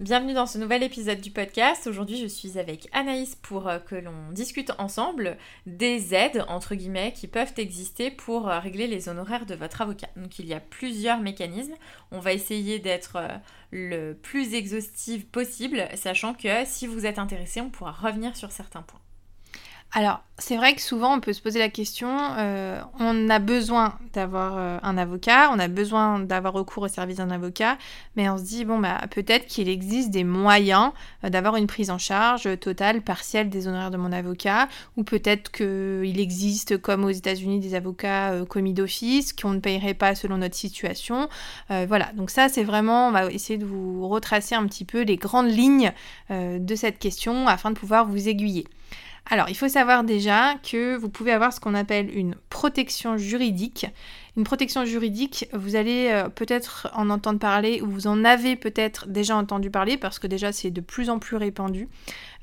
Bienvenue dans ce nouvel épisode du podcast. Aujourd'hui, je suis avec Anaïs pour euh, que l'on discute ensemble des aides, entre guillemets, qui peuvent exister pour euh, régler les honoraires de votre avocat. Donc, il y a plusieurs mécanismes. On va essayer d'être euh, le plus exhaustive possible, sachant que si vous êtes intéressé, on pourra revenir sur certains points. Alors, c'est vrai que souvent on peut se poser la question, euh, on a besoin d'avoir euh, un avocat, on a besoin d'avoir recours au service d'un avocat, mais on se dit, bon, bah, peut-être qu'il existe des moyens euh, d'avoir une prise en charge totale, partielle des honoraires de mon avocat, ou peut-être qu'il existe, comme aux États-Unis, des avocats commis d'office, qu'on ne payerait pas selon notre situation. voilà, donc ça, c'est vraiment, on va essayer de vous retracer un petit peu les grandes lignes de cette question afin de pouvoir vous aiguiller. Alors, il faut savoir déjà que vous pouvez avoir ce qu'on appelle une protection juridique. Une protection juridique, vous allez euh, peut-être en entendre parler ou vous en avez peut-être déjà entendu parler parce que déjà c'est de plus en plus répandu.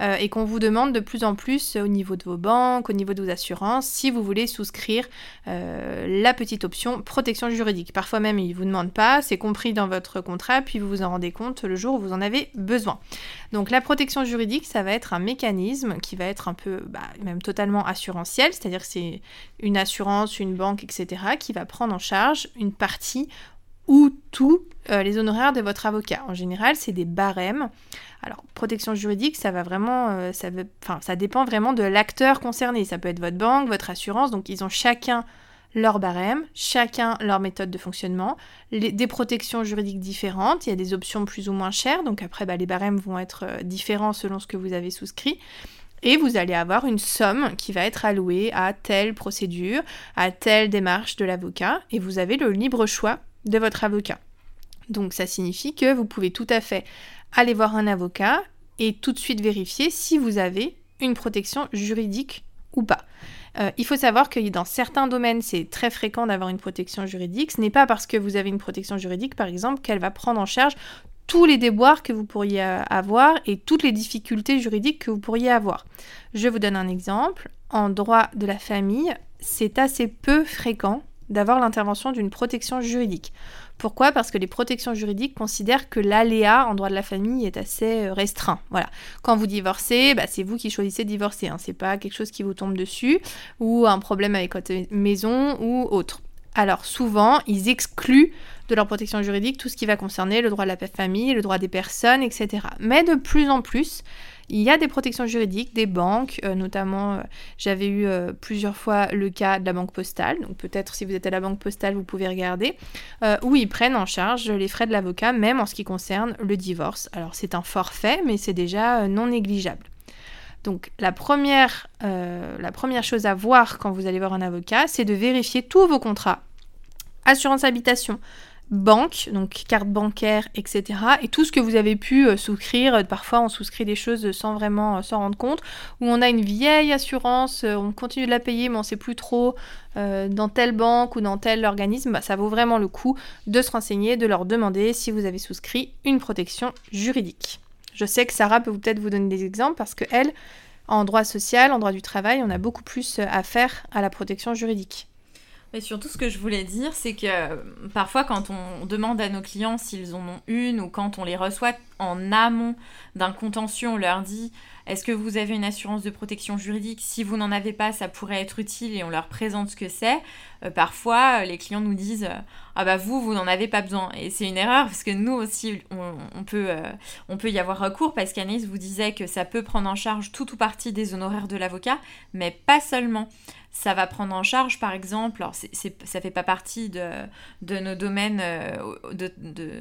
Euh, et qu'on vous demande de plus en plus au niveau de vos banques, au niveau de vos assurances, si vous voulez souscrire euh, la petite option protection juridique. Parfois même, ils ne vous demandent pas, c'est compris dans votre contrat, puis vous vous en rendez compte le jour où vous en avez besoin. Donc la protection juridique, ça va être un mécanisme qui va être un peu, bah, même totalement assurantiel, c'est-à-dire c'est une assurance, une banque, etc., qui va prendre en charge une partie ou tous euh, les honoraires de votre avocat. En général, c'est des barèmes. Alors, protection juridique, ça va vraiment, euh, ça, dépend vraiment de l'acteur concerné. Ça peut être votre banque, votre assurance, donc ils ont chacun leur barème, chacun leur méthode de fonctionnement, des protections juridiques différentes, il y a des options plus ou moins chères, donc après bah, les barèmes vont être euh, différents selon ce que vous avez souscrit. Et vous allez avoir une somme qui va être allouée à telle procédure, à telle démarche de l'avocat, et vous avez le libre choix de votre avocat. Donc ça signifie que vous pouvez tout à fait aller voir un avocat et tout de suite vérifier si vous avez une protection juridique ou pas. Euh, il faut savoir que dans certains domaines, c'est très fréquent d'avoir une protection juridique. Ce n'est pas parce que vous avez une protection juridique, par exemple, qu'elle va prendre en charge tous les déboires que vous pourriez avoir et toutes les difficultés juridiques que vous pourriez avoir. Je vous donne un exemple. En droit de la famille, c'est assez peu fréquent d'avoir l'intervention d'une protection juridique. Pourquoi? Parce que les protections juridiques considèrent que l'aléa en droit de la famille est assez euh, restreint. Voilà. Quand vous divorcez, bah, c'est vous qui choisissez de divorcer. Hein. C'est pas quelque chose qui vous tombe dessus ou un problème avec votre maison ou autre. Alors souvent, ils excluent de leur protection juridique tout ce qui va concerner le droit de la famille, le droit des personnes, etc. Mais de plus en plus, il y a des protections juridiques, des banques, euh, notamment euh, j'avais eu euh, plusieurs fois le cas de la banque postale, donc peut-être si vous êtes à la banque postale, vous pouvez regarder, où ils prennent en charge les frais de l'avocat, même en ce qui concerne le divorce. Alors c'est un forfait, mais c'est déjà non négligeable. Donc la première, la première chose à voir quand vous allez voir un avocat, c'est de vérifier tous vos contrats. Assurance habitation, banque, donc carte bancaire, etc. Et tout ce que vous avez pu euh, souscrire, euh, parfois on souscrit des choses sans vraiment euh, s'en rendre compte, où on a une vieille assurance, on continue de la payer mais on ne sait plus trop dans telle banque ou dans tel organisme, bah, ça vaut vraiment le coup de se renseigner, de leur demander si vous avez souscrit une protection juridique. Je sais que Sarah peut peut-être vous donner des exemples parce que elle, en droit social, en droit du travail, on a beaucoup plus à faire à la protection juridique. Mais surtout, ce que je voulais dire, c'est que euh, parfois, quand on demande à nos clients s'ils en ont une ou quand on les reçoit en amont d'un contentieux, on leur dit est-ce que vous avez une assurance de protection juridique? Si vous n'en avez pas, ça pourrait être utile et on leur présente ce que c'est. Euh, parfois, les clients nous disent ah bah vous, vous n'en avez pas besoin. Et c'est une erreur parce que nous aussi, on, peut, euh, y avoir recours parce qu'Anis vous disait que ça peut prendre en charge tout ou partie des honoraires de l'avocat, mais pas seulement ça va prendre en charge, par exemple, alors ça fait pas partie de, nos domaines euh,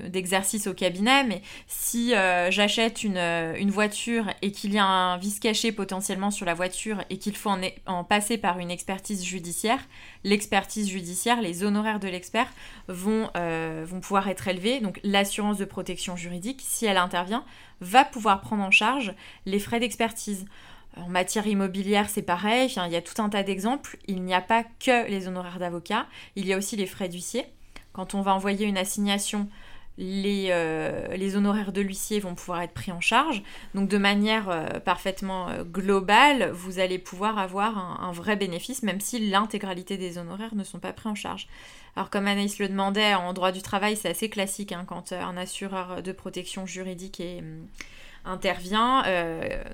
d'exercice au cabinet, mais si euh, j'achète une, une, voiture et qu'il y a un vice caché potentiellement sur la voiture et qu'il faut en, passer par une expertise judiciaire, l'expertise judiciaire, les honoraires de l'expert vont, euh, vont pouvoir être élevés. Donc l'assurance de protection juridique, si elle intervient, va pouvoir prendre en charge les frais d'expertise. En matière immobilière, c'est pareil, il y a tout un tas d'exemples. Il n'y a pas que les honoraires d'avocat, il y a aussi les frais d'huissier. Quand on va envoyer une assignation, les, euh, les honoraires de l'huissier vont pouvoir être pris en charge. Donc de manière euh, parfaitement euh, globale, vous allez pouvoir avoir un, vrai bénéfice, même si l'intégralité des honoraires ne sont pas pris en charge. Alors comme Anaïs le demandait, en droit du travail, c'est assez classique hein, quand un assureur de protection juridique intervient.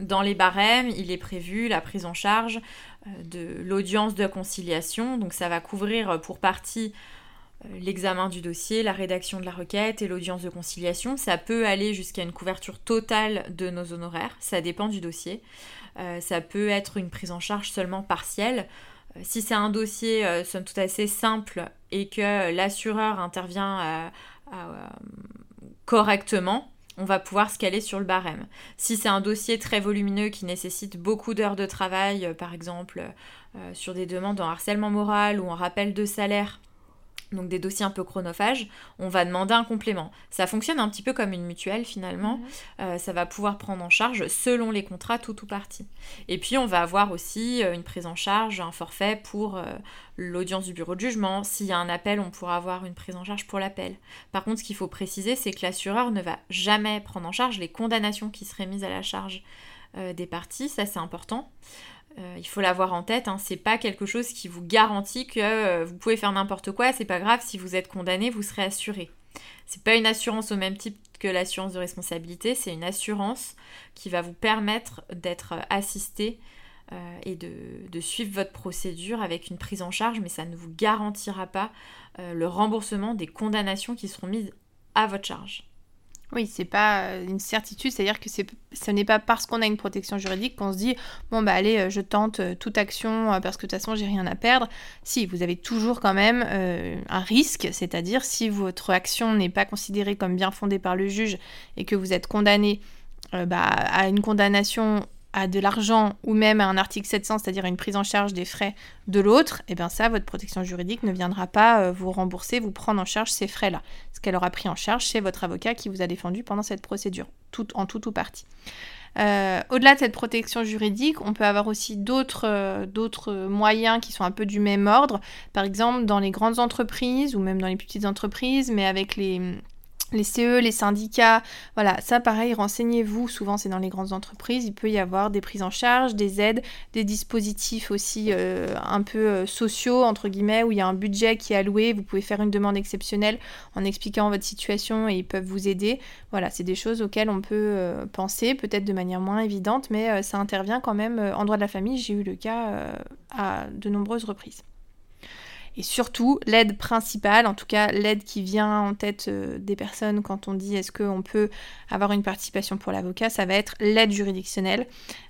dans les barèmes, il est prévu la prise en charge de l'audience de conciliation. Donc ça va couvrir pour partie l'examen du dossier, la rédaction de la requête et l'audience de conciliation. Ça peut aller jusqu'à une couverture totale de nos honoraires, ça dépend du dossier. Euh, ça peut être une prise en charge seulement partielle. Euh, si c'est un dossier somme toute assez simple et que l'assureur intervient correctement, on va pouvoir se caler sur le barème. Si c'est un dossier très volumineux qui nécessite beaucoup d'heures de travail, par exemple sur des demandes en harcèlement moral ou en rappel de salaire, donc des dossiers un peu chronophages, on va demander un complément. Ça fonctionne un petit peu comme une mutuelle finalement. Mhm. Euh, ça va pouvoir prendre en charge selon les contrats tout ou partie. Et puis on va avoir aussi euh, une prise en charge, un forfait pour euh, l'audience du bureau de jugement. S'il y a un appel, on pourra avoir une prise en charge pour l'appel. Par contre, ce qu'il faut préciser, c'est que l'assureur ne va jamais prendre en charge les condamnations qui seraient mises à la charge des parties. Ça, c'est important. Euh, il faut l'avoir en tête, hein, c'est pas quelque chose qui vous garantit que euh, vous pouvez faire n'importe quoi, c'est pas grave, si vous êtes condamné, vous serez assuré. C'est pas une assurance au même type que l'assurance de responsabilité, c'est une assurance qui va vous permettre d'être assisté euh, et de, suivre votre procédure avec une prise en charge, mais ça ne vous garantira pas le remboursement des condamnations qui seront mises à votre charge. Oui, c'est pas euh, une certitude, c'est-à-dire que ce n'est pas parce qu'on a une protection juridique qu'on se dit bon bah allez, euh, je tente euh, toute action parce que de toute façon j'ai rien à perdre. Si, vous avez toujours quand même un risque, c'est-à-dire si votre action n'est pas considérée comme bien fondée par le juge et que vous êtes condamné bah, à une condamnation à de l'argent ou même à un article 700, c'est-à-dire une prise en charge des frais de l'autre, et eh bien ça, votre protection juridique ne viendra pas euh, vous rembourser, vous prendre en charge ces frais-là. Ce qu'elle aura pris en charge, c'est votre avocat qui vous a défendu pendant cette procédure, en tout ou partie. Euh, au-delà de cette protection juridique, on peut avoir aussi d'autres euh, moyens qui sont un peu du même ordre. Par exemple, dans les grandes entreprises ou même dans les petites entreprises, mais avec les, les CE, les syndicats, voilà, ça pareil, renseignez-vous, souvent c'est dans les grandes entreprises, il peut y avoir des prises en charge, des aides, des dispositifs aussi euh, un peu euh, sociaux, entre guillemets, où il y a un budget qui est alloué, vous pouvez faire une demande exceptionnelle en expliquant votre situation et ils peuvent vous aider. Voilà, c'est des choses auxquelles on peut euh, penser, peut-être de manière moins évidente, mais ça intervient quand même en droit de la famille, j'ai eu le cas à de nombreuses reprises. Et surtout, l'aide principale, en tout cas l'aide qui vient en tête euh, des personnes quand on dit est-ce qu'on peut avoir une participation pour l'avocat, ça va être l'aide juridictionnelle.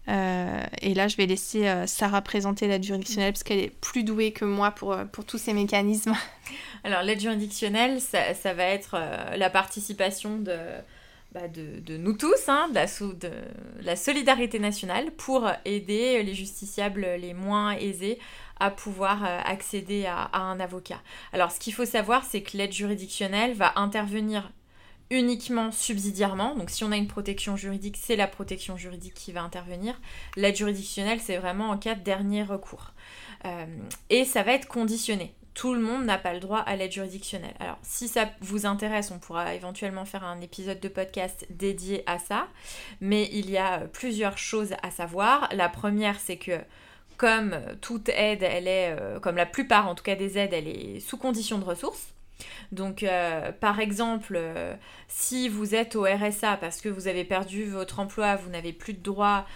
Euh, et là, je vais laisser euh, Sarah présenter l'aide juridictionnelle parce qu'elle est plus douée que moi pour, pour tous ces mécanismes. Alors l'aide juridictionnelle, ça, ça, va être la participation de... Bah, de, nous tous, hein, de, la, de, la, solidarité nationale, pour aider les justiciables les moins aisés à pouvoir euh, accéder à, un avocat. Alors ce qu'il faut savoir, c'est que l'aide juridictionnelle va intervenir uniquement subsidiairement. Donc si on a une protection juridique, c'est la protection juridique qui va intervenir. L'aide juridictionnelle, c'est vraiment en cas de dernier recours. Euh, et ça va être conditionné. Tout le monde n'a pas le droit à l'aide juridictionnelle. Alors si ça vous intéresse, on pourra éventuellement faire un épisode de podcast dédié à ça. Mais il y a plusieurs choses à savoir. La première, c'est que comme toute aide, elle est, euh, comme la plupart en tout cas des aides, elle est sous condition de ressources. Donc, euh, par exemple, euh, si vous êtes au RSA parce que vous avez perdu votre emploi, vous n'avez plus de droit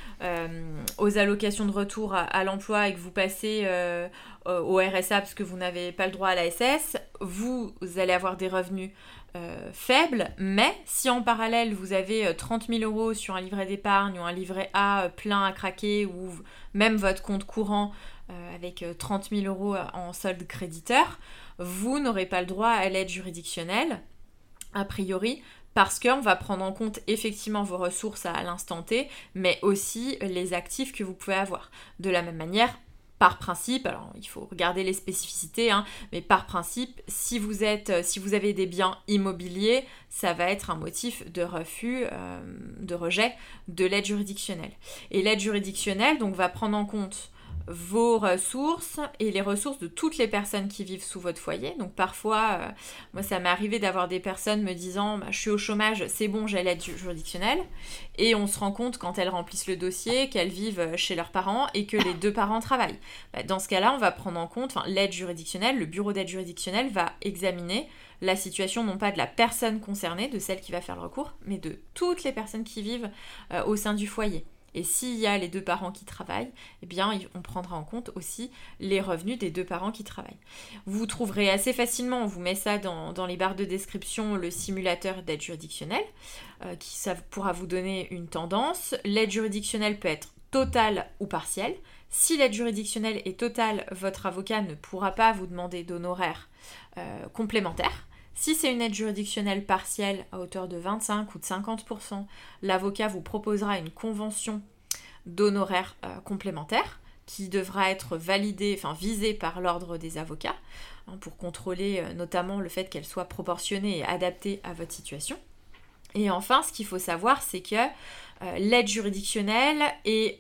aux allocations de retour à, l'emploi et que vous passez au RSA parce que vous n'avez pas le droit à la SS, vous allez avoir des revenus euh, faible, mais si en parallèle vous avez 30 euh, 000 euros sur un livret d'épargne ou un livret A euh, plein à craquer ou même votre compte courant avec 30 000 euros en solde créditeur, vous n'aurez pas le droit à l'aide juridictionnelle, a priori, parce qu'on va prendre en compte effectivement vos ressources à l'instant T, mais aussi les actifs que vous pouvez avoir. De la même manière, par principe, alors il faut regarder les spécificités, hein, mais par principe, si vous, êtes, euh, si vous avez des biens immobiliers, ça va être un motif de refus, euh, de rejet de l'aide juridictionnelle. Et l'aide juridictionnelle donc, va prendre en compte vos ressources et les ressources de toutes les personnes qui vivent sous votre foyer. Donc parfois, euh, moi ça m'est arrivé d'avoir des personnes me disant bah, je suis au chômage, c'est bon, j'ai l'aide juridictionnelle. Et on se rend compte quand elles remplissent le dossier qu'elles vivent chez leurs parents et que les deux parents travaillent. Bah, dans ce cas-là, on va prendre en compte l'aide juridictionnelle, le bureau d'aide juridictionnelle va examiner la situation non pas de la personne concernée, de celle qui va faire le recours, mais de toutes les personnes qui vivent euh, au sein du foyer. Et s'il y a les deux parents qui travaillent, eh bien, on prendra en compte aussi les revenus des deux parents qui travaillent. Vous trouverez assez facilement, on vous met ça dans, les barres de description, le simulateur d'aide juridictionnelle, euh, qui pourra vous donner une tendance. L'aide juridictionnelle peut être totale ou partielle. Si l'aide juridictionnelle est totale, votre avocat ne pourra pas vous demander d'honoraires euh, complémentaires. Si c'est une aide juridictionnelle partielle à hauteur de 25 ou de 50%, l'avocat vous proposera une convention d'honoraires euh, complémentaires qui devra être validée, enfin visée par l'ordre des avocats, hein, pour contrôler euh, notamment le fait qu'elle soit proportionnée et adaptée à votre situation. Et enfin, ce qu'il faut savoir, c'est que euh, l'aide juridictionnelle et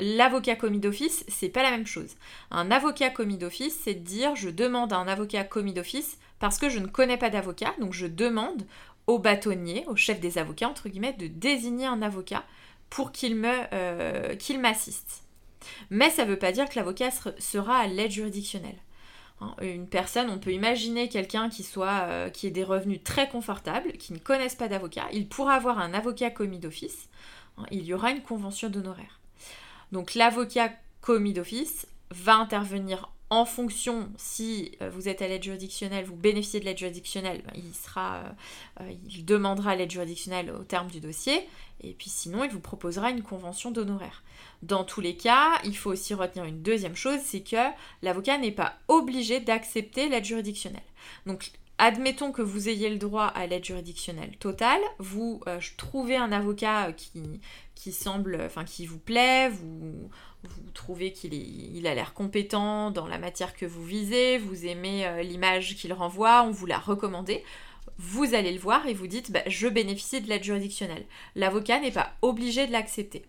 l'avocat commis d'office, c'est pas la même chose. Un avocat commis d'office, c'est de dire je demande à un avocat commis d'office parce que je ne connais pas d'avocat, donc je demande au bâtonnier, au chef des avocats, entre guillemets, de désigner un avocat pour qu'il euh, m'assiste. Mais ça ne veut pas dire que l'avocat sera à l'aide juridictionnelle. Hein, une personne, on peut imaginer quelqu'un qui soit euh, qui ait des revenus très confortables, qui ne connaisse pas d'avocat, il pourra avoir un avocat commis d'office. Hein, il y aura une convention d'honoraires. Donc l'avocat commis d'office va intervenir en fonction, si euh, vous êtes à l'aide juridictionnelle, vous bénéficiez de l'aide juridictionnelle, ben, euh, euh, il demandera l'aide juridictionnelle au terme du dossier, et puis sinon, il vous proposera une convention d'honoraires. Dans tous les cas, il faut aussi retenir une deuxième chose, c'est que l'avocat n'est pas obligé d'accepter l'aide juridictionnelle. Admettons que vous ayez le droit à l'aide juridictionnelle totale, vous trouvez un avocat qui, qui semble, enfin qui vous plaît, vous, trouvez qu'il il a l'air compétent dans la matière que vous visez, vous aimez euh, l'image qu'il renvoie, on vous l'a recommandé, vous allez le voir et vous dites bah, je bénéficie de l'aide juridictionnelle. L'avocat n'est pas obligé de l'accepter.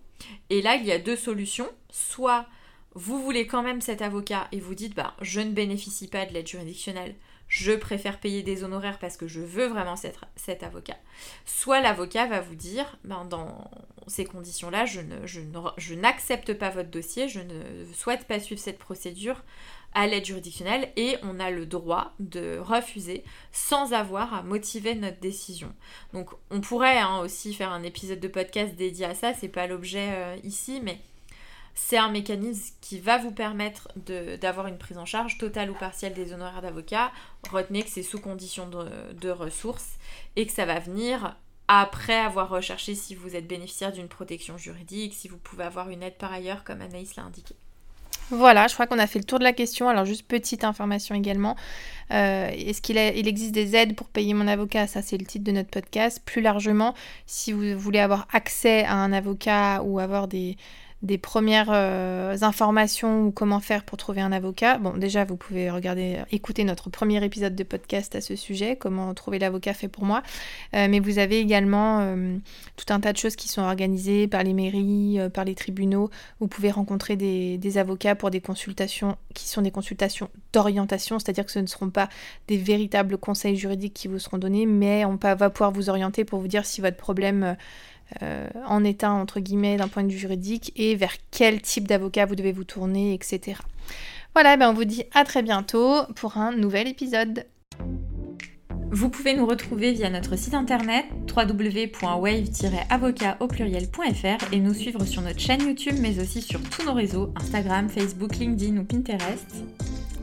Et là, il y a deux solutions. Soit vous voulez quand même cet avocat et vous dites bah, je ne bénéficie pas de l'aide juridictionnelle, je préfère payer des honoraires parce que je veux vraiment cet, avocat. Soit l'avocat va vous dire, ben, dans ces conditions-là, je, n'accepte pas votre dossier, je ne souhaite pas suivre cette procédure à l'aide juridictionnelle et on a le droit de refuser sans avoir à motiver notre décision. Donc on pourrait hein, aussi faire un épisode de podcast dédié à ça, c'est pas l'objet euh, ici, mais c'est un mécanisme qui va vous permettre d'avoir une prise en charge totale ou partielle des honoraires d'avocat. Retenez que c'est sous condition de, ressources et que ça va venir après avoir recherché si vous êtes bénéficiaire d'une protection juridique, si vous pouvez avoir une aide par ailleurs, comme Anaïs l'a indiqué. Voilà, je crois qu'on a fait le tour de la question. Alors juste petite information également. Euh, est-ce qu'il il existe des aides pour payer mon avocat? Ça c'est le titre de notre podcast. Plus largement, si vous voulez avoir accès à un avocat ou avoir des, des premières euh, informations ou comment faire pour trouver un avocat, bon déjà vous pouvez regarder, écouter notre premier épisode de podcast à ce sujet, comment trouver l'avocat fait pour moi, euh, mais vous avez également euh, tout un tas de choses qui sont organisées par les mairies, par les tribunaux, vous pouvez rencontrer des, avocats pour des consultations qui sont des consultations d'orientation, c'est-à-dire que ce ne seront pas des véritables conseils juridiques qui vous seront donnés, mais on va pouvoir vous orienter pour vous dire si votre problème euh, en état, entre guillemets, d'un point de vue juridique et vers quel type d'avocat vous devez vous tourner, etc. Voilà, ben on vous dit à très bientôt pour un nouvel épisode. Vous pouvez nous retrouver via notre site internet www.wave-avocat et nous suivre sur notre chaîne YouTube mais aussi sur tous nos réseaux Instagram, Facebook, LinkedIn ou Pinterest.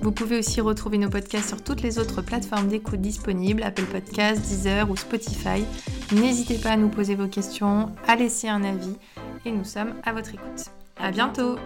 Vous pouvez aussi retrouver nos podcasts sur toutes les autres plateformes d'écoute disponibles, Apple Podcasts, Deezer ou Spotify. N'hésitez pas à nous poser vos questions, à laisser un avis et nous sommes à votre écoute. À bientôt